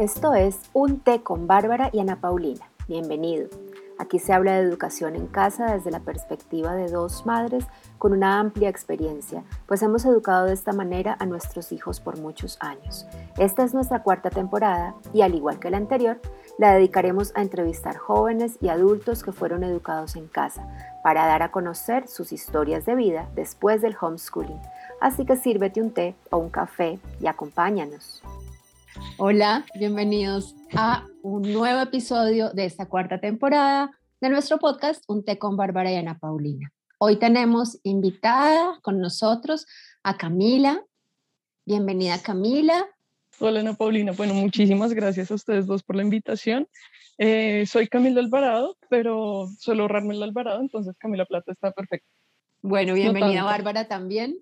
Esto es Un té con Bárbara y Ana Paulina. Bienvenido. Aquí se habla de educación en casa desde la perspectiva de dos madres con una amplia experiencia, pues hemos educado de esta manera a nuestros hijos por muchos años. Esta es nuestra cuarta temporada y al igual que la anterior, la dedicaremos a entrevistar jóvenes y adultos que fueron educados en casa para dar a conocer sus historias de vida después del homeschooling. Así que sírvete un té o un café y acompáñanos. Hola, bienvenidos a un nuevo episodio de esta cuarta temporada de nuestro podcast Un té con Bárbara y Ana Paulina. Hoy tenemos invitada con nosotros a Camila. Bienvenida Camila. Hola Ana Paulina, bueno, muchísimas gracias a ustedes dos por la invitación. Eh, soy Camila Alvarado, pero suelo ahorrarme el Alvarado, entonces Camila Plata está perfecto. Bueno, bienvenida Bárbara también.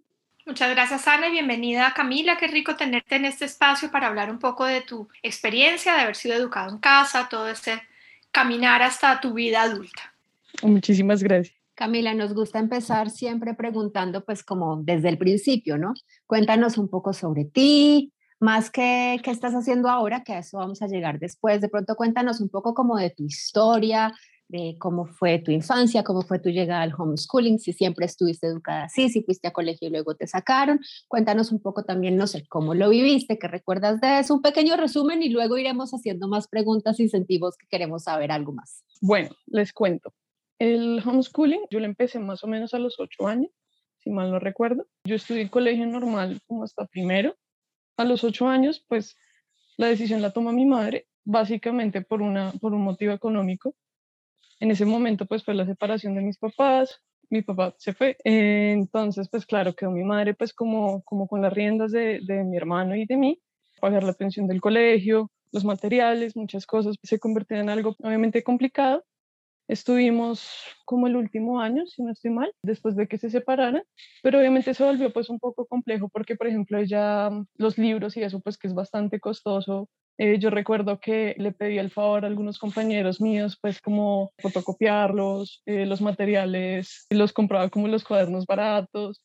Muchas gracias, Ana, y bienvenida Camila. Qué rico tenerte en este espacio para hablar un poco de tu experiencia, de haber sido educado en casa, todo este caminar hasta tu vida adulta. Muchísimas gracias. Camila, nos gusta empezar siempre preguntando, pues como desde el principio, ¿no? Cuéntanos un poco sobre ti, más que qué estás haciendo ahora, que a eso vamos a llegar después. De pronto cuéntanos un poco como de tu historia, de cómo fue tu infancia, cómo fue tu llegada al homeschooling, si siempre estuviste educada así, si fuiste a colegio y luego te sacaron. Cuéntanos un poco también, no sé, cómo lo viviste, qué recuerdas de eso, un pequeño resumen y luego iremos haciendo más preguntas y sentimos que queremos saber algo más. Bueno, les cuento. El homeschooling yo lo empecé más o menos a los ocho años, si mal no recuerdo. Yo estudié en colegio normal como hasta primero. A los ocho años, pues la decisión la toma mi madre, básicamente por, una, por un motivo económico en ese momento pues fue la separación de mis papás, mi papá se fue, entonces pues claro, quedó mi madre pues como, como con las riendas de, de mi hermano y de mí, pagar la pensión del colegio, los materiales, muchas cosas, se convirtió en algo obviamente complicado. Estuvimos como el último año, si no estoy mal, después de que se separaran, pero obviamente se volvió pues un poco complejo porque, por ejemplo, ya los libros y eso pues que es bastante costoso, eh, yo recuerdo que le pedí el favor a algunos compañeros míos, pues como fotocopiarlos, eh, los materiales, los compraba como los cuadernos baratos,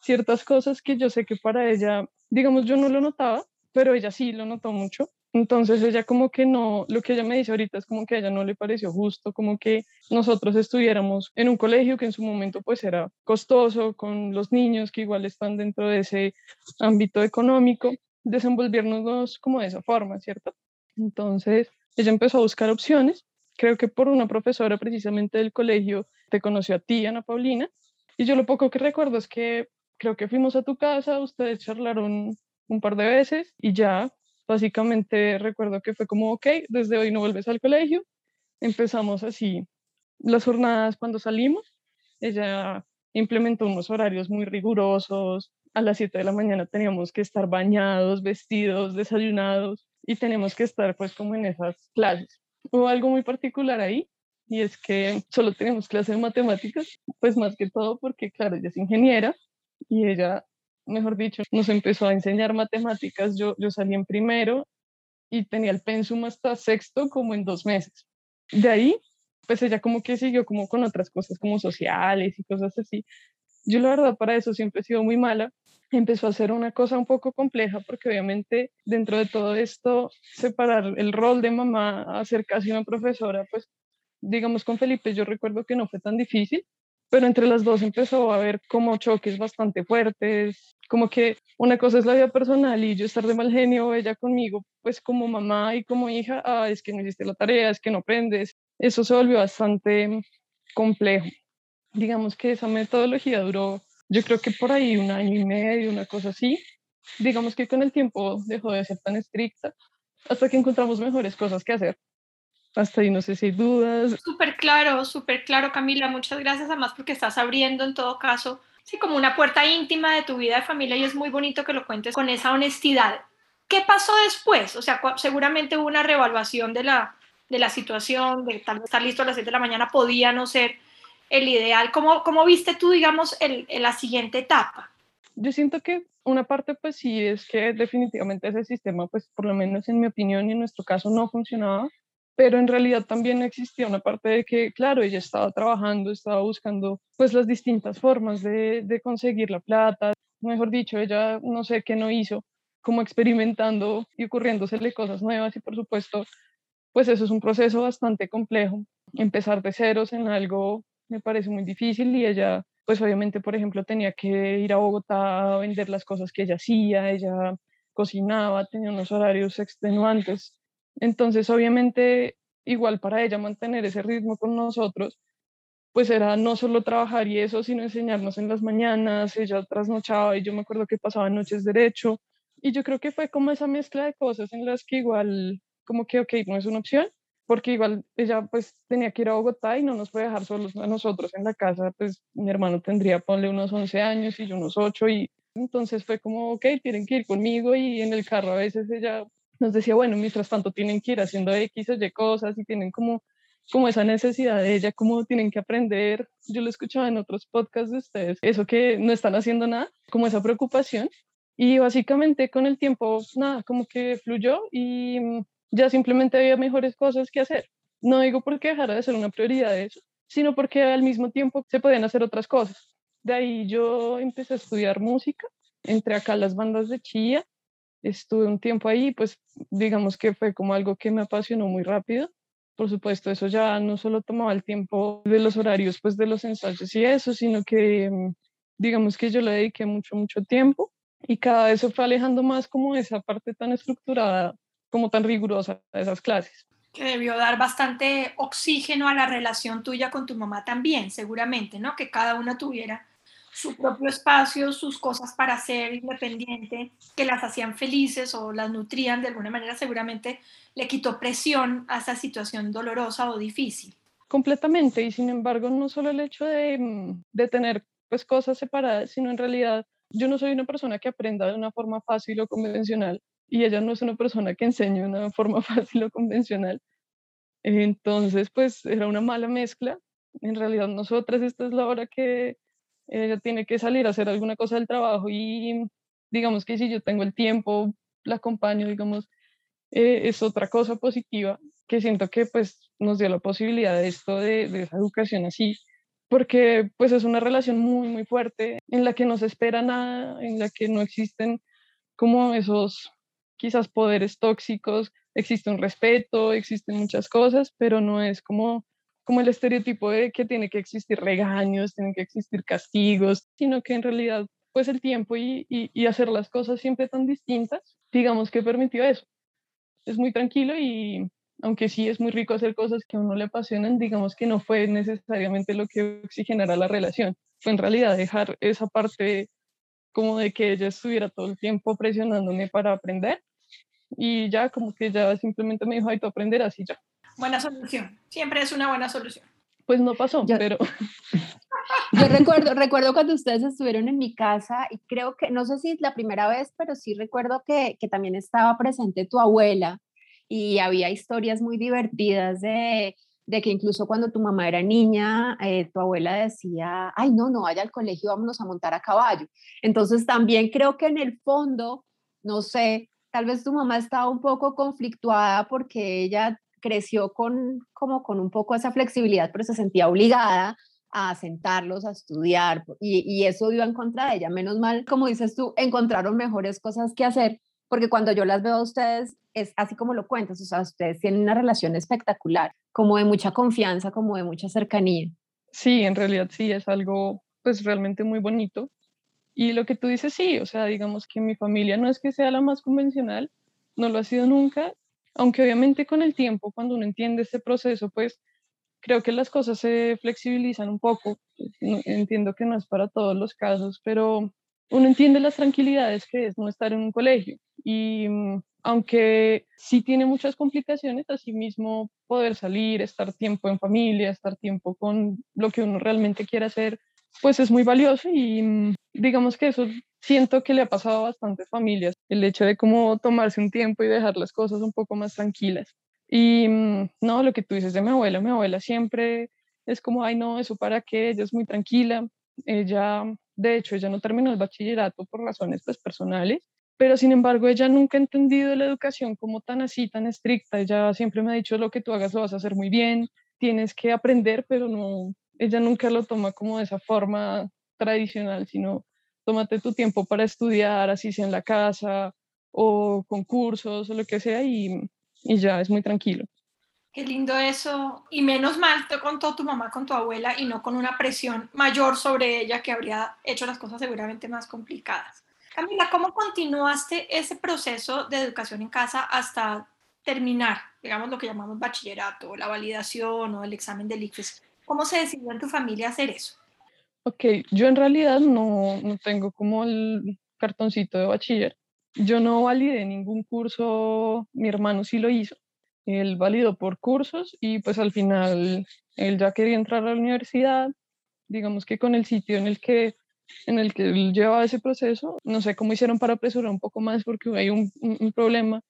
ciertas cosas que yo sé que para ella, digamos, yo no lo notaba, pero ella sí lo notó mucho. Entonces ella como que no, lo que ella me dice ahorita es como que a ella no le pareció justo, como que nosotros estuviéramos en un colegio que en su momento pues era costoso, con los niños que igual están dentro de ese ámbito económico desenvolvernos como de esa forma, ¿cierto? Entonces, ella empezó a buscar opciones. Creo que por una profesora precisamente del colegio te conoció a ti, Ana Paulina, y yo lo poco que recuerdo es que creo que fuimos a tu casa, ustedes charlaron un par de veces y ya, básicamente recuerdo que fue como, ok, desde hoy no vuelves al colegio. Empezamos así las jornadas cuando salimos. Ella implementó unos horarios muy rigurosos, a las 7 de la mañana teníamos que estar bañados, vestidos, desayunados y tenemos que estar pues como en esas clases. Hubo algo muy particular ahí y es que solo tenemos clase de matemáticas, pues más que todo porque claro, ella es ingeniera y ella, mejor dicho, nos empezó a enseñar matemáticas. Yo, yo salí en primero y tenía el pensum hasta sexto como en dos meses. De ahí, pues ella como que siguió como con otras cosas como sociales y cosas así. Yo la verdad para eso siempre he sido muy mala empezó a ser una cosa un poco compleja porque obviamente dentro de todo esto, separar el rol de mamá a ser casi una profesora, pues digamos con Felipe yo recuerdo que no fue tan difícil, pero entre las dos empezó a haber como choques bastante fuertes, como que una cosa es la vida personal y yo estar de mal genio, ella conmigo, pues como mamá y como hija, ah, es que no hiciste la tarea, es que no aprendes, eso se volvió bastante complejo. Digamos que esa metodología duró yo creo que por ahí un año y medio, una cosa así. Digamos que con el tiempo dejó de ser tan estricta hasta que encontramos mejores cosas que hacer. Hasta ahí no sé si hay dudas. Súper claro, súper claro, Camila. Muchas gracias además porque estás abriendo en todo caso, sí, como una puerta íntima de tu vida de familia y es muy bonito que lo cuentes con esa honestidad. ¿Qué pasó después? O sea, seguramente hubo una reevaluación de la, de la situación, de tal vez estar listo a las 7 de la mañana podía no ser el ideal? ¿Cómo, cómo viste tú, digamos, el, la siguiente etapa? Yo siento que una parte, pues sí, es que definitivamente ese sistema, pues por lo menos en mi opinión y en nuestro caso, no funcionaba, pero en realidad también existía una parte de que, claro, ella estaba trabajando, estaba buscando pues las distintas formas de, de conseguir la plata, mejor dicho, ella no sé qué no hizo como experimentando y ocurriéndosele cosas nuevas y por supuesto, pues eso es un proceso bastante complejo. Empezar de ceros en algo me parece muy difícil y ella, pues obviamente, por ejemplo, tenía que ir a Bogotá a vender las cosas que ella hacía, ella cocinaba, tenía unos horarios extenuantes. Entonces, obviamente, igual para ella mantener ese ritmo con nosotros, pues era no solo trabajar y eso, sino enseñarnos en las mañanas, ella trasnochaba y yo me acuerdo que pasaba noches derecho. Y yo creo que fue como esa mezcla de cosas en las que igual, como que, ok, no es una opción, porque igual ella pues tenía que ir a Bogotá y no nos puede dejar solos a nosotros en la casa, pues mi hermano tendría, ponle unos 11 años y yo unos 8 y entonces fue como, ok, tienen que ir conmigo y en el carro a veces ella nos decía, bueno, mientras tanto tienen que ir haciendo X o Y cosas y tienen como, como esa necesidad de ella, como tienen que aprender. Yo lo escuchaba en otros podcasts de ustedes, eso que no están haciendo nada, como esa preocupación. Y básicamente con el tiempo, nada, como que fluyó y mm, ya simplemente había mejores cosas que hacer. No digo porque dejara de ser una prioridad eso, sino porque al mismo tiempo se podían hacer otras cosas. De ahí yo empecé a estudiar música, entré acá a las bandas de Chía estuve un tiempo ahí, pues digamos que fue como algo que me apasionó muy rápido. Por supuesto, eso ya no solo tomaba el tiempo de los horarios, pues de los ensayos y eso, sino que mm, digamos que yo le dediqué mucho, mucho tiempo y cada vez se fue alejando más como esa parte tan estructurada, como tan rigurosa esas clases. Que debió dar bastante oxígeno a la relación tuya con tu mamá también, seguramente, ¿no? Que cada una tuviera su propio espacio, sus cosas para ser independiente, que las hacían felices o las nutrían de alguna manera, seguramente le quitó presión a esa situación dolorosa o difícil. Completamente, y sin embargo, no solo el hecho de, mm, de tener pues cosas separadas, sino en realidad yo no soy una persona que aprenda de una forma fácil o convencional, y ella no es una persona que enseñe de una forma fácil o convencional. Entonces, pues era una mala mezcla. En realidad, nosotras, esta es la hora que ella tiene que salir a hacer alguna cosa del trabajo y digamos que si yo tengo el tiempo, la acompaño, digamos, eh, es otra cosa positiva que siento que pues nos dio la posibilidad de esto, de, de, esa educación así, porque pues es una relación muy, muy fuerte en la que no se espera nada, en la que no existen como esos quizás poderes tóxicos, existe un respeto, existen muchas cosas, pero no es como como el estereotipo de que tiene que existir regaños, tienen que existir castigos, sino que en realidad pues el tiempo y, y, hacer las cosas siempre tan distintas, digamos que permitió eso. Es muy tranquilo y aunque sí es muy rico hacer cosas que a uno le apasionan, digamos que no fue necesariamente lo que oxigenara la relación. Fue en realidad dejar esa parte como de que ella estuviera todo el tiempo presionándome para aprender y ya como que ya simplemente me dijo, ay, tú aprenderás y ya. Buena solución. Siempre es una buena solución. Pues no pasó, pero... Yo recuerdo, recuerdo cuando ustedes estuvieron en mi casa y creo que, no sé si es la primera vez, pero sí recuerdo que, que también estaba presente tu abuela y había historias muy divertidas de, de que incluso cuando tu mamá era niña, eh, tu abuela decía, ay, no, no vaya al colegio, vámonos a montar a caballo. Entonces también creo que en el fondo, no sé, tal vez tu mamá estaba un poco conflictuada porque ella creció con, como con un poco esa flexibilidad, pero se sentía obligada a sentarlos, a estudiar, y, eso iba en contra de ella. Menos mal, como dices tú, encontraron mejores cosas que hacer, porque cuando yo las veo a ustedes, es así como lo cuentas, o sea, ustedes tienen una relación espectacular, como de mucha confianza, como de mucha cercanía. Sí, en realidad sí, es algo pues realmente muy bonito. Y lo que tú dices, sí, o sea, digamos que mi familia no es que sea la más convencional, no lo ha sido nunca, aunque obviamente con el tiempo, cuando uno entiende este proceso, pues creo que las cosas se flexibilizan un poco. Entiendo que no es para todos los casos, pero uno entiende las tranquilidades que es no estar en un colegio. Y mm, aunque sí tiene muchas complicaciones, asimismo poder salir, estar tiempo en familia, estar tiempo con lo que uno realmente quiere hacer, pues es muy valioso y mm, digamos que eso siento que le ha pasado a bastantes familias, el hecho de cómo tomarse un tiempo y dejar las cosas un poco más tranquilas. Y mm, no, lo que tú dices de mi abuela, mi abuela siempre es como, ay no, eso para qué, ella es muy tranquila, ella, de hecho, ella no terminó el bachillerato por razones pues personales, pero sin embargo ella nunca ha entendido la educación como tan así, tan estricta, ella siempre me ha dicho lo que tú hagas lo vas a hacer muy bien, tienes que aprender, pero no, ella nunca lo toma como de esa forma tradicional, sino tómate tu tiempo para estudiar, así sea en la casa, o concursos o lo que sea y, y ya es muy tranquilo. Qué lindo eso. Y menos mal te contó tu mamá con tu abuela y no con una presión mayor sobre ella que habría hecho las cosas seguramente más complicadas. Camila, ¿cómo continuaste ese proceso de educación en casa hasta terminar, digamos, lo que llamamos bachillerato, la validación o el examen del ICFES? ¿Cómo se decidió en tu familia hacer eso? Ok, yo en realidad no, no tengo como el cartoncito de bachiller. Yo no validé ningún curso, mi hermano sí lo hizo él validó por cursos y pues al final él ya quería entrar a la universidad, digamos que con el sitio en el que en el que él llevaba ese proceso, no sé cómo hicieron para apresurar un poco más porque hay un, un, problema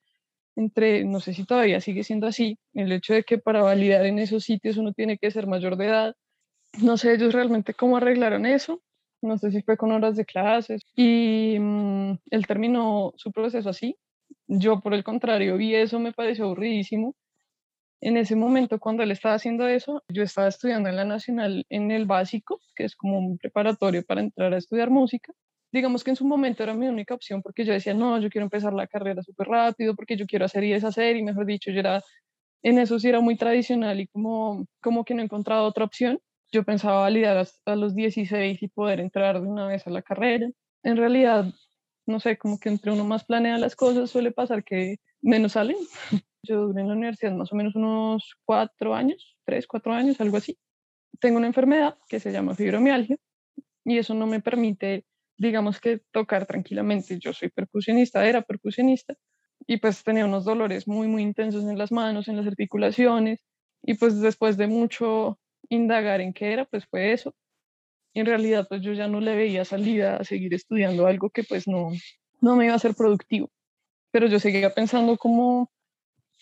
entre, no sé si todavía sigue siendo así, el hecho de que para validar en esos sitios uno tiene que ser mayor de edad. No sé ellos realmente cómo arreglaron eso, no sé si fue con horas de clases y mm, él terminó su proceso así, yo, por el contrario, vi eso, me pareció aburridísimo. En ese momento, cuando él estaba haciendo eso, yo estaba estudiando en la Nacional en el básico, que es como un preparatorio para entrar a estudiar música. Digamos que en su momento era mi única opción porque yo decía, no, yo quiero empezar la carrera súper rápido, porque yo quiero hacer y deshacer, y mejor dicho, yo era, en eso sí era muy tradicional y como, como que no encontraba otra opción. Yo pensaba validar a los 16 y poder entrar de una vez a la carrera. En realidad, no sé, como que entre uno más planea las cosas suele pasar que menos salen. Yo duré en la universidad más o menos unos cuatro años, tres, cuatro años, algo así. Tengo una enfermedad que se llama fibromialgia y eso no me permite, digamos que tocar tranquilamente. Yo soy percusionista, era percusionista y pues tenía unos dolores muy, muy intensos en las manos, en las articulaciones y pues después de mucho indagar en qué era, pues fue eso en realidad pues yo ya no le veía salida a seguir estudiando algo que pues no, no me iba a ser productivo. Pero yo seguía pensando como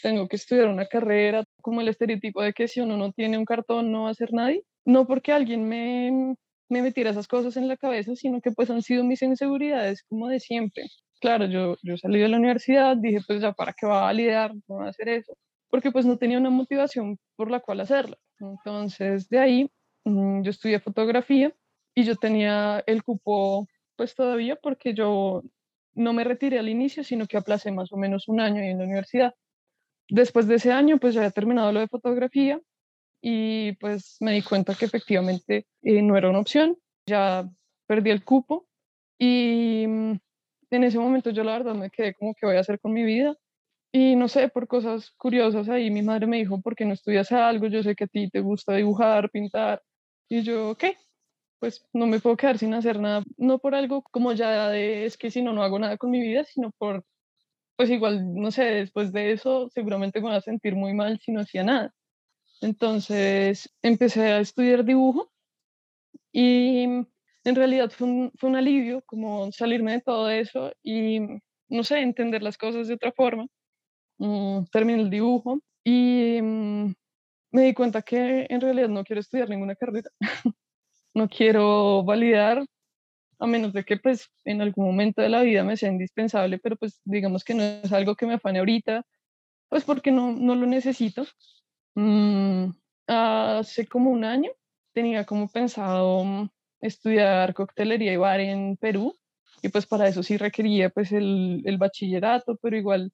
tengo que estudiar una carrera, como el estereotipo de que si uno no tiene un cartón no va a ser nadie. No porque alguien me, me metiera esas cosas en la cabeza, sino que pues han sido mis inseguridades como de siempre. Claro, yo, yo salí de la universidad, dije pues ya para qué va a validar, no va a hacer eso, porque pues no tenía una motivación por la cual hacerla. Entonces de ahí mm, yo estudié fotografía y yo tenía el cupo pues todavía porque yo no me retiré al inicio, sino que aplacé más o menos un año en la universidad. Después de ese año, pues ya había terminado lo de fotografía y pues me di cuenta que efectivamente eh, no era una opción, ya perdí el cupo y mm, en ese momento yo la verdad me quedé como que voy a hacer con mi vida y no sé, por cosas curiosas ahí mi madre me dijo, ¿por qué no estudias algo? Yo sé que a ti te gusta dibujar, pintar y yo, ¿qué? pues no me puedo quedar sin hacer nada, no por algo como ya de es que si no, no hago nada con mi vida, sino por, pues igual, no sé, después de eso seguramente me voy a sentir muy mal si no hacía nada. Entonces empecé a estudiar dibujo y en realidad fue un, fue un alivio como salirme de todo eso y, no sé, entender las cosas de otra forma. Mm, terminé el dibujo y mm, me di cuenta que en realidad no quiero estudiar ninguna carrera. no quiero validar, a menos de que pues en algún momento de la vida me sea indispensable, pero pues digamos que no es algo que me afane ahorita, pues porque no, no lo necesito. Mm, hace como un año tenía como pensado estudiar coctelería y bar en Perú, y pues para eso sí requería pues el, el bachillerato, pero igual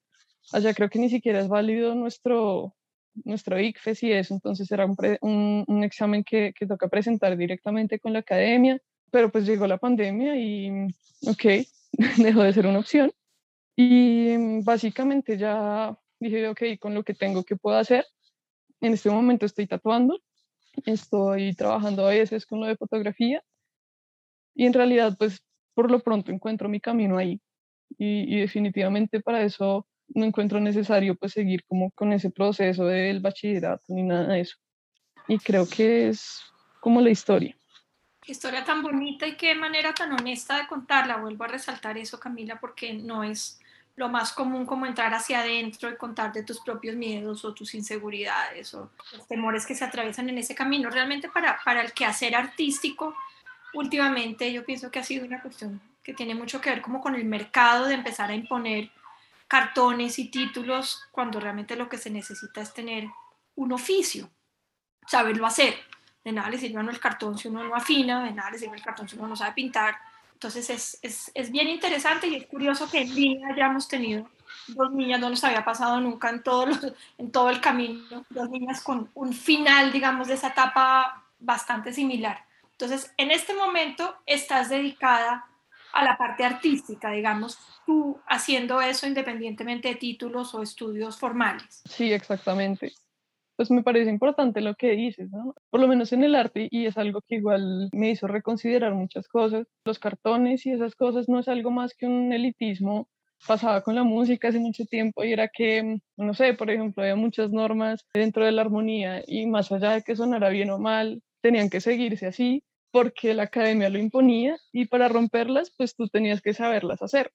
allá creo que ni siquiera es válido nuestro, nuestro ICFES y eso, entonces era un, un, examen que, que, toca presentar directamente con la academia, pero pues llegó la pandemia y, ok, dejó de ser una opción. Y básicamente ya dije, ok, con lo que tengo, ¿qué puedo hacer? En este momento estoy tatuando, estoy trabajando a veces con lo de fotografía y en realidad pues por lo pronto encuentro mi camino ahí y, definitivamente para eso no encuentro necesario pues seguir como con ese proceso del bachillerato ni nada de eso. Y creo que es como la historia. Qué historia tan bonita y qué manera tan honesta de contarla. Vuelvo a resaltar eso, Camila, porque no es lo más común como entrar hacia adentro y contar de tus propios miedos o tus inseguridades o los temores que se atraviesan en ese camino. Realmente para, para el quehacer artístico, últimamente yo pienso que ha sido una cuestión que tiene mucho que ver como con el mercado de empezar a imponer cartones y títulos cuando realmente lo que se necesita es tener un oficio, saberlo hacer. De nada le sirve a el cartón si uno no afina, de nada le sirve el cartón si uno no sabe pintar, Entonces es, es, es, bien interesante y es curioso que en línea hayamos tenido dos niñas, no nos había pasado nunca en todo, en todo el camino, dos niñas con un final, digamos, de esa etapa bastante similar. Entonces, en este momento estás dedicada a la parte artística, digamos, tú haciendo eso independientemente de títulos o estudios formales. Sí, exactamente. Pues me parece importante lo que dices, ¿no? Por lo menos en el arte, y es algo que igual me hizo reconsiderar muchas cosas. Los cartones y esas cosas no es algo más que un elitismo pasaba con la música hace mucho tiempo y era que, no sé, por ejemplo, había muchas normas dentro de la armonía y más allá de que sonara bien o mal, tenían que seguirse así porque la academia lo imponía y para romperlas, pues tú tenías que saberlas hacer,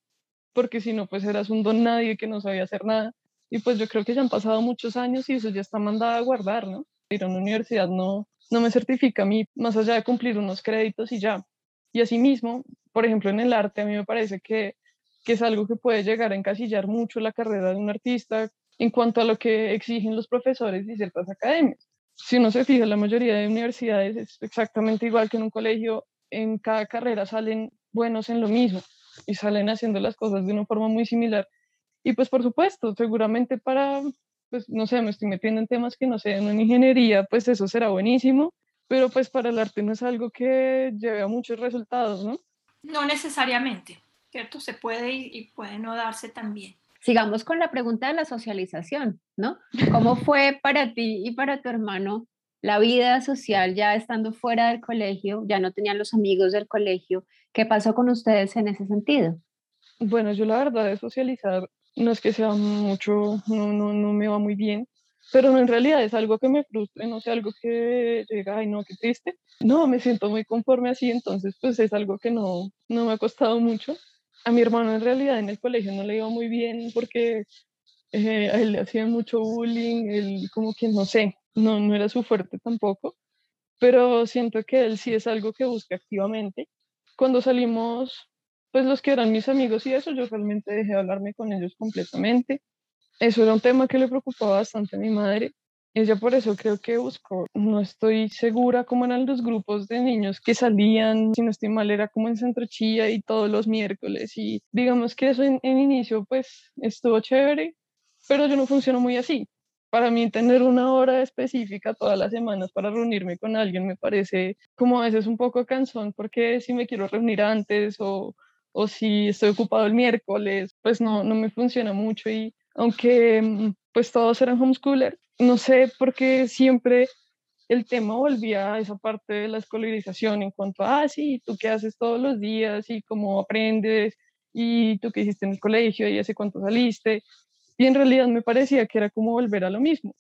porque si no, pues eras un don nadie que no sabía hacer nada. Y pues yo creo que ya han pasado muchos años y eso ya está mandado a guardar, ¿no? Ir a una universidad no, no me certifica a mí más allá de cumplir unos créditos y ya. Y asimismo, por ejemplo, en el arte a mí me parece que que es algo que puede llegar a encasillar mucho la carrera de un artista en cuanto a lo que exigen los profesores y ciertas academias. Si uno se fija, la mayoría de universidades es exactamente igual que en un colegio, en cada carrera salen buenos en lo mismo y salen haciendo las cosas de una forma muy similar. Y pues por supuesto, seguramente para, pues no sé, me estoy metiendo en temas que no sé, en una ingeniería, pues eso será buenísimo, pero pues para el arte no es algo que lleve a muchos resultados, ¿no? No necesariamente. ¿cierto? Se puede y, puede no darse también. Sigamos con la pregunta de la socialización, ¿no? ¿Cómo fue para ti y para tu hermano la vida social ya estando fuera del colegio? Ya no tenían los amigos del colegio. ¿Qué pasó con ustedes en ese sentido? Bueno, yo la verdad de socializar no es que sea mucho, no, no, no me va muy bien, pero en realidad es algo que me frustra, no sé, algo que llega, ay no, qué triste. No, me siento muy conforme así, entonces pues es algo que no, no me ha costado mucho a mi hermano en realidad en el colegio no le iba muy bien porque eh, a él le hacían mucho bullying, él como que no sé, no, no era su fuerte tampoco, pero siento que él sí es algo que busca activamente. Cuando salimos, pues los que eran mis amigos y eso, yo realmente dejé de hablarme con ellos completamente. Eso era un tema que le preocupaba bastante a mi madre ella por eso creo que buscó, no estoy segura cómo eran los grupos de niños que salían, si no estoy mal, era como en Centro y todos los miércoles. Y digamos que eso en, inicio pues estuvo chévere, pero yo no funciono muy así. Para mí tener una hora específica todas las semanas para reunirme con alguien me parece como a veces un poco cansón porque si me quiero reunir antes o, o si estoy ocupado el miércoles, pues no, no me funciona mucho y aunque mm, pues todos eran homeschooler, no sé por qué siempre el tema volvía a esa parte de la escolarización en cuanto a, ah, sí, tú qué haces todos los días y cómo aprendes y tú qué hiciste en el colegio y hace cuánto saliste. Y en realidad me parecía que era como volver a lo mismo,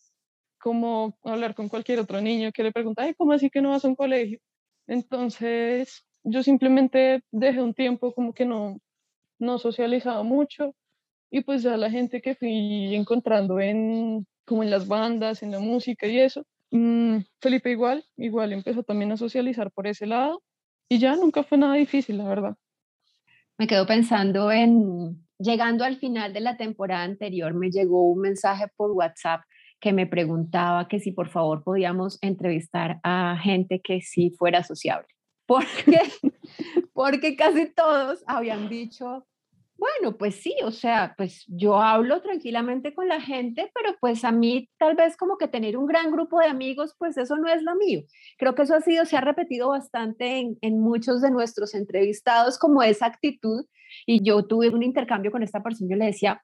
como hablar con cualquier otro niño que le pregunta, ¿cómo así que no vas a un colegio? Entonces yo simplemente dejé un tiempo como que no, no socializaba mucho y pues ya la gente que fui encontrando en como en las bandas, en la música y eso. Mm, Felipe igual, igual empezó también a socializar por ese lado y ya nunca fue nada difícil, la verdad. Me quedo pensando en, llegando al final de la temporada anterior, me llegó un mensaje por WhatsApp que me preguntaba que si por favor podíamos entrevistar a gente que sí fuera sociable. Porque, porque casi todos habían dicho bueno, pues sí, o sea, pues yo hablo tranquilamente con la gente, pero pues a mí tal vez como que tener un gran grupo de amigos, pues eso no es lo mío. Creo que eso ha sido, se ha repetido bastante en, en muchos de nuestros entrevistados como esa actitud. Y yo tuve un intercambio con esta persona, yo le decía,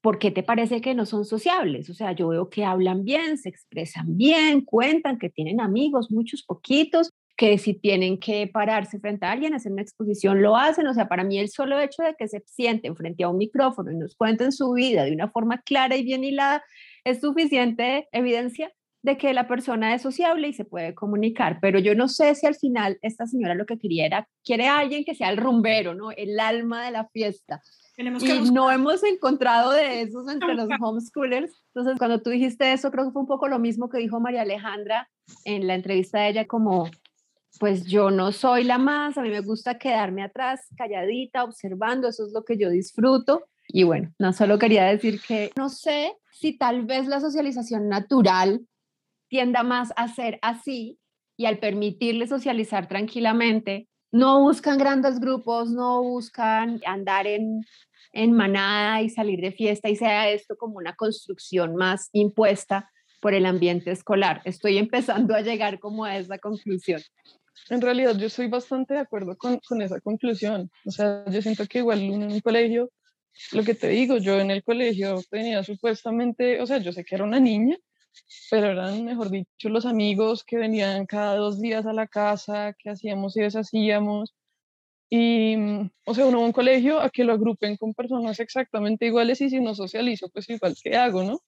¿por qué te parece que no son sociables? O sea, yo veo que hablan bien, se expresan bien, cuentan que tienen amigos, muchos poquitos, que si tienen que pararse frente a alguien, hacer una exposición, lo hacen. O sea, para mí el solo hecho de que se sienten frente a un micrófono y nos cuenten su vida de una forma clara y bien hilada es suficiente evidencia de que la persona es sociable y se puede comunicar, pero yo no sé si al final esta señora lo que quería era, quiere a alguien que sea el rumbero, ¿no? El alma de la fiesta. Tenemos que y no hemos encontrado de esos entre los homeschoolers. Entonces, cuando tú dijiste eso, creo que fue un poco lo mismo que dijo María Alejandra en la entrevista de ella, como pues yo no soy la más, a mí me gusta quedarme atrás, calladita, observando, eso es lo que yo disfruto. Y bueno, no solo quería decir que no sé si tal vez la socialización natural tienda más a ser así y al permitirle socializar tranquilamente, no buscan grandes grupos, no buscan andar en, en manada y salir de fiesta y sea esto como una construcción más impuesta por el ambiente escolar. Estoy empezando a llegar como a esa conclusión. En realidad yo estoy bastante de acuerdo con, con esa conclusión. O sea, yo siento que igual uno en un colegio, lo que te digo, yo en el colegio tenía supuestamente, o sea, yo sé que era una niña, pero eran, mejor dicho, los amigos que venían cada dos días a la casa, que hacíamos y deshacíamos. Y, mm, o sea, uno va a un colegio a que lo agrupen con personas exactamente iguales y si no socializo, pues igual que hago, ¿no?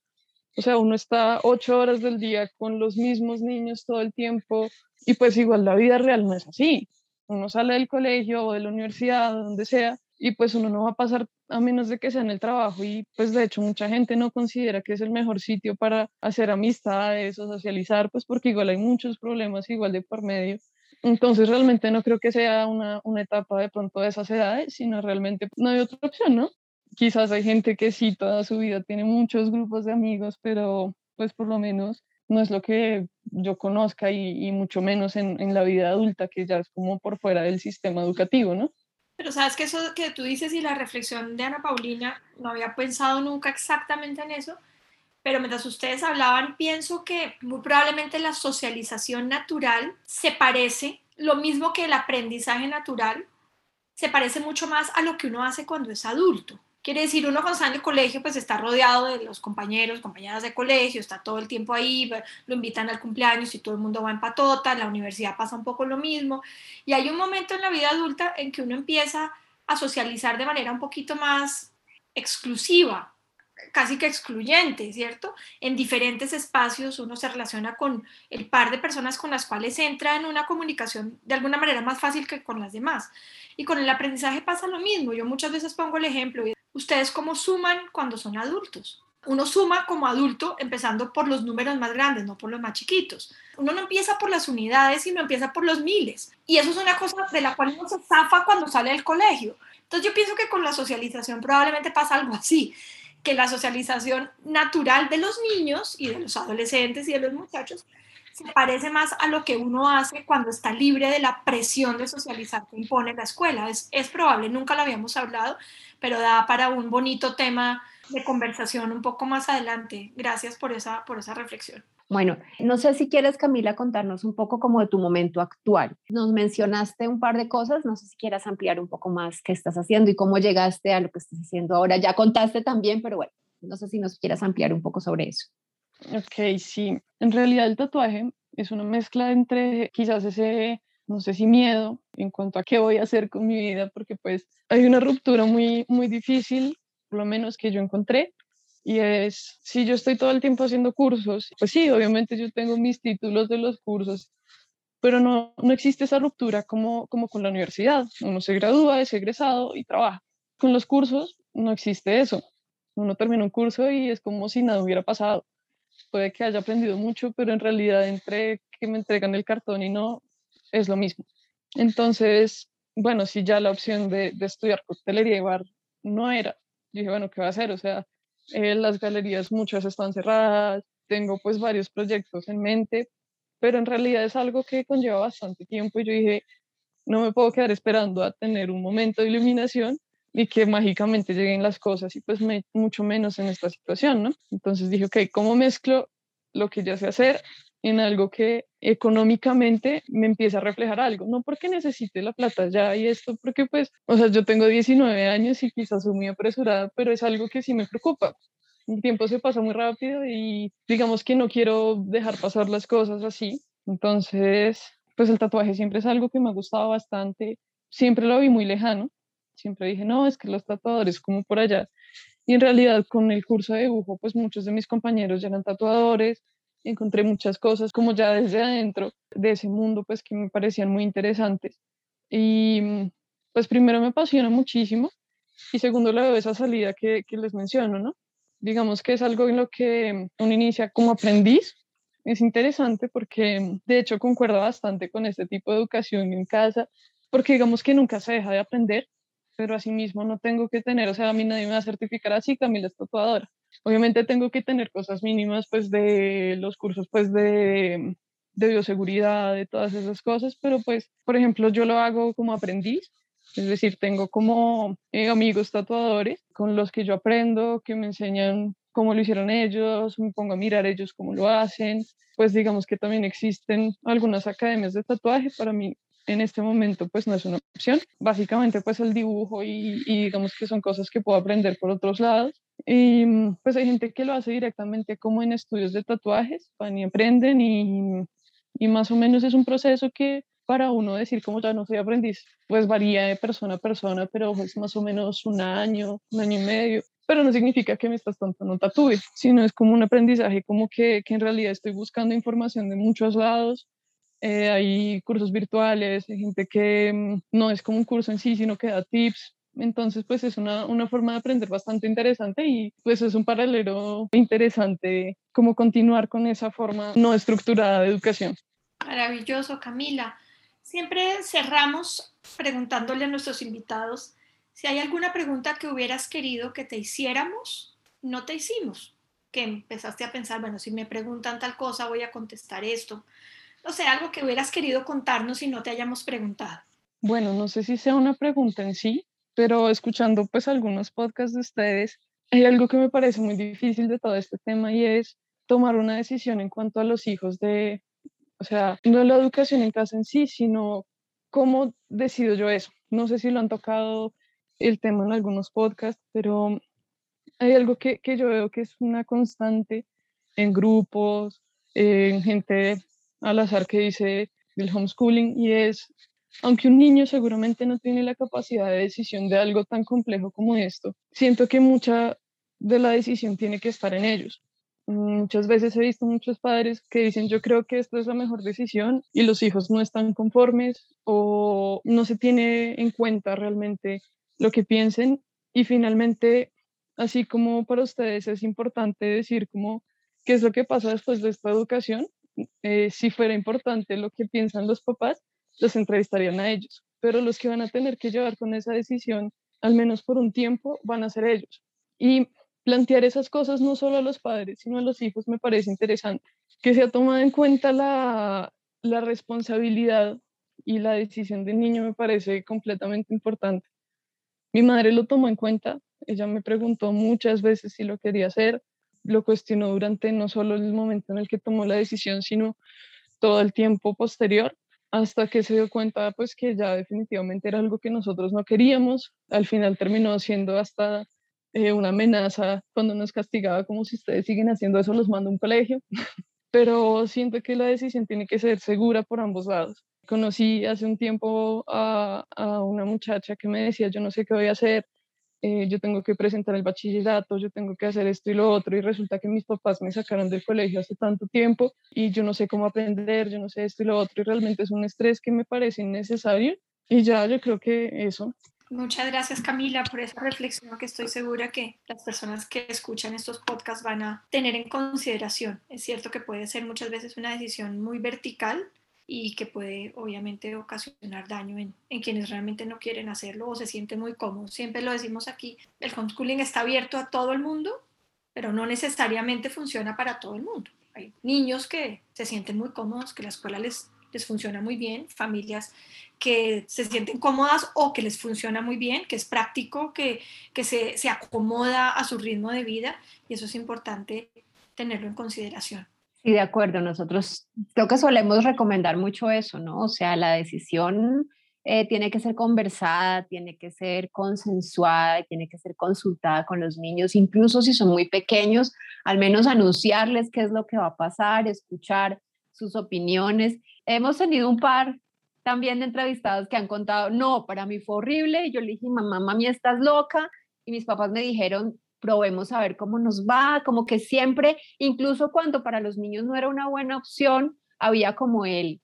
O sea, uno está ocho horas del día con los mismos niños todo el tiempo y pues igual la vida real no es así. Uno sale del colegio o de la universidad, donde sea, y pues uno no va a pasar a menos de que sea en el trabajo y pues de hecho mucha gente no considera que es el mejor sitio para hacer amistades o socializar, pues porque igual hay muchos problemas igual de por medio. Entonces realmente no creo que sea una, una etapa de pronto de esas edades, sino realmente no hay otra opción, ¿no? Quizás hay gente que sí toda su vida tiene muchos grupos de amigos, pero pues por lo menos no es lo que yo conozca y, y mucho menos en, en la vida adulta, que ya es como por fuera del sistema educativo, ¿no? Pero sabes que eso que tú dices y la reflexión de Ana Paulina, no había pensado nunca exactamente en eso, pero mientras ustedes hablaban, pienso que muy probablemente la socialización natural se parece, lo mismo que el aprendizaje natural, se parece mucho más a lo que uno hace cuando es adulto. Quiere decir, uno cuando está en el colegio, pues está rodeado de los compañeros, compañeras de colegio, está todo el tiempo ahí, lo invitan al cumpleaños y todo el mundo va en patota, en la universidad pasa un poco lo mismo. Y hay un momento en la vida adulta en que uno empieza a socializar de manera un poquito más exclusiva, casi que excluyente, ¿cierto? En diferentes espacios uno se relaciona con el par de personas con las cuales entra en una comunicación de alguna manera más fácil que con las demás. Y con el aprendizaje pasa lo mismo. Yo muchas veces pongo el ejemplo, ¿Ustedes cómo suman cuando son adultos? Uno suma como adulto empezando por los números más grandes, no por los más chiquitos. Uno no empieza por las unidades, sino empieza por los miles. Y eso es una cosa de la cual uno se zafa cuando sale del colegio. Entonces yo pienso que con la socialización probablemente pasa algo así, que la socialización natural de los niños y de los adolescentes y de los muchachos se parece más a lo que uno hace cuando está libre de la presión de socializar que impone la escuela. Es, es probable, nunca lo habíamos hablado, pero da para un bonito tema de conversación un poco más adelante. Gracias por esa, por esa reflexión. Bueno, no sé si quieres, Camila, contarnos un poco como de tu momento actual. Nos mencionaste un par de cosas, no sé si quieras ampliar un poco más qué estás haciendo y cómo llegaste a lo que estás haciendo ahora. Ya contaste también, pero bueno, no sé si nos quieras ampliar un poco sobre eso. Ok, sí. En realidad el tatuaje es una mezcla entre quizás ese no sé si miedo en cuanto a qué voy a hacer con mi vida, porque pues hay una ruptura muy, muy difícil, por lo menos que yo encontré, y es, si yo estoy todo el tiempo haciendo cursos, pues sí, obviamente yo tengo mis títulos de los cursos, pero no, no existe esa ruptura como, como con la universidad. Uno se gradúa, es egresado y trabaja. Con los cursos no existe eso. Uno termina un curso y es como si nada hubiera pasado. Puede que haya aprendido mucho, pero en realidad entre que me entregan el cartón y no, es lo mismo. Entonces, bueno, si ya la opción de, estudiar coctelería y bar no era, dije, bueno, ¿qué va a hacer? O sea, eh, las galerías muchas están cerradas, tengo pues varios proyectos en mente, pero en realidad es algo que conlleva bastante tiempo y yo dije, no me puedo quedar esperando a tener un momento de iluminación y que mágicamente lleguen las cosas y pues mucho menos en esta situación, ¿no? Entonces dije, ok, ¿cómo mezclo lo que ya sé hacer en algo que económicamente me empieza a reflejar algo, no porque necesite la plata ya y esto, porque pues, o sea, yo tengo 19 años y quizás soy muy apresurada, pero es algo que sí me preocupa. El tiempo se pasa muy rápido y digamos que no quiero dejar pasar las cosas así. Entonces, pues el tatuaje siempre es algo que me ha gustado bastante, siempre lo vi muy lejano, siempre dije, no, es que los tatuadores como por allá. Y en realidad con el curso de dibujo, pues muchos de mis compañeros ya eran tatuadores, encontré muchas cosas como ya desde adentro de ese mundo pues que me parecían muy interesantes. Y mm, pues primero me apasiona muchísimo y segundo le veo esa salida que, que les menciono, ¿no? Digamos que es algo en lo que uno inicia como aprendiz. Es interesante porque de hecho concuerda bastante con este tipo de educación en casa, porque digamos que nunca se deja de aprender, pero asimismo no tengo que tener, o sea, a mí nadie me va a certificar así, Camila es tatuadora Obviamente tengo que tener cosas mínimas, pues, de los cursos, pues, de de bioseguridad, de todas esas cosas, pero pues, por ejemplo, yo lo hago como aprendiz, es decir, tengo como eh, amigos tatuadores con los que yo aprendo, que me enseñan cómo lo hicieron ellos, me pongo a mirar ellos cómo lo hacen, pues digamos que también existen algunas academias de tatuaje, para mí en este momento pues no es una opción, básicamente pues el dibujo y, y digamos que son cosas que puedo aprender por otros lados, y pues hay gente que lo hace directamente como en estudios de tatuajes, van y aprenden y, y más o menos es un proceso que para uno decir como ya no soy aprendiz, pues varía de persona a persona, pero es más o menos un año, un año y medio, pero no significa que me estás tanto no tatúe, sino es como un aprendizaje como que, que en realidad estoy buscando información de muchos lados, eh, hay cursos virtuales, hay gente que mm, no es como un curso en sí, sino que da tips, entonces, pues es una, una, forma de aprender bastante interesante y pues es un paralelo interesante como continuar con esa forma no estructurada de educación. Maravilloso, Camila. Siempre cerramos preguntándole a nuestros invitados si hay alguna pregunta que hubieras querido que te hiciéramos, no te hicimos, que empezaste a pensar, bueno, si me preguntan tal cosa, voy a contestar esto. No sé, algo que hubieras querido contarnos y no te hayamos preguntado. Bueno, no sé si sea una pregunta en sí, pero escuchando pues algunos podcasts de ustedes, hay algo que me parece muy difícil de todo este tema y es tomar una decisión en cuanto a los hijos de, o sea, no la educación en casa en sí, sino cómo decido yo eso. No sé si lo han tocado el tema en algunos podcasts, pero hay algo que, que yo veo que es una constante en grupos, en gente al azar que dice el homeschooling y es aunque un niño seguramente no tiene la capacidad de decisión de algo tan complejo como esto, siento que mucha de la decisión tiene que estar en ellos. Muchas veces he visto muchos padres que dicen yo creo que esto es la mejor decisión y los hijos no están conformes o no se tiene en cuenta realmente lo que piensen y finalmente, así como para ustedes es importante decir como qué es lo que pasa después de esta educación, eh, si fuera importante lo que piensan los papás, los entrevistarían a ellos, pero los que van a tener que llevar con esa decisión, al menos por un tiempo, van a ser ellos. Y plantear esas cosas no solo a los padres, sino a los hijos me parece interesante. Que se ha tomado en cuenta la, la responsabilidad y la decisión del niño me parece completamente importante. Mi madre lo tomó en cuenta, ella me preguntó muchas veces si lo quería hacer, lo cuestionó durante no solo el momento en el que tomó la decisión, sino todo el tiempo posterior hasta que se dio cuenta pues que ya definitivamente era algo que nosotros no queríamos. Al final terminó siendo hasta eh, una amenaza cuando nos castigaba como si ustedes siguen haciendo eso los mando a un colegio. Pero siento que la decisión tiene que ser segura por ambos lados. Conocí hace un tiempo a, a una muchacha que me decía yo no sé qué voy a hacer, eh, yo tengo que presentar el bachillerato, yo tengo que hacer esto y lo otro, y resulta que mis papás me sacaron del colegio hace tanto tiempo y yo no sé cómo aprender, yo no sé esto y lo otro, y realmente es un estrés que me parece innecesario. Y ya yo creo que eso. Muchas gracias Camila por esa reflexión que estoy segura que las personas que escuchan estos podcasts van a tener en consideración. Es cierto que puede ser muchas veces una decisión muy vertical, y que puede obviamente ocasionar daño en, en, quienes realmente no quieren hacerlo o se sienten muy cómodos. Siempre lo decimos aquí, el homeschooling está abierto a todo el mundo, pero no necesariamente funciona para todo el mundo. Hay niños que se sienten muy cómodos, que la escuela les, les funciona muy bien, familias que se sienten cómodas o que les funciona muy bien, que es práctico, que, que se, se acomoda a su ritmo de vida y eso es importante tenerlo en consideración. Sí, de acuerdo. Nosotros creo que solemos recomendar mucho eso, ¿no? O sea, la decisión eh, tiene que ser conversada, tiene que ser consensuada, tiene que ser consultada con los niños, incluso si son muy pequeños, al menos anunciarles qué es lo que va a pasar, escuchar sus opiniones. Hemos tenido un par también de entrevistados que han contado, no, para mí fue horrible, y yo le dije, mamá, mami, estás loca, y mis papás me dijeron, probemos a ver cómo nos va, como que siempre, incluso cuando para los niños no era una buena opción, había como el,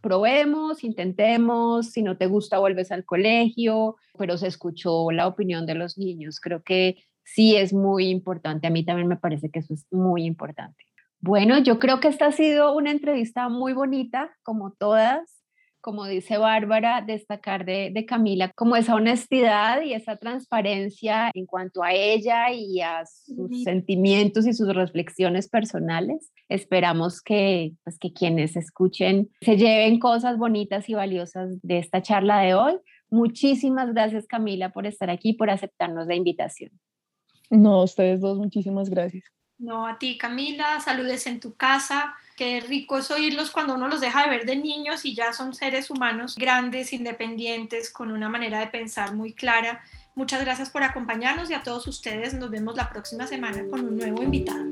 probemos, intentemos, si no te gusta vuelves al colegio, pero se escuchó la opinión de los niños. Creo que sí es muy importante, a mí también me parece que eso es muy importante. Bueno, yo creo que esta ha sido una entrevista muy bonita, como todas como dice Bárbara, destacar de, de, Camila como esa honestidad y esa transparencia en cuanto a ella y a sus sentimientos y sus reflexiones personales. Esperamos que, pues, que quienes escuchen se lleven cosas bonitas y valiosas de esta charla de hoy. Muchísimas gracias Camila por estar aquí, por aceptarnos la invitación. No, ustedes dos, muchísimas gracias. No, a ti Camila, saludes en tu casa. Qué rico es oírlos cuando uno los deja de ver de niños y ya son seres humanos grandes, independientes, con una manera de pensar muy clara. Muchas gracias por acompañarnos y a todos ustedes nos vemos la próxima semana con un nuevo invitado.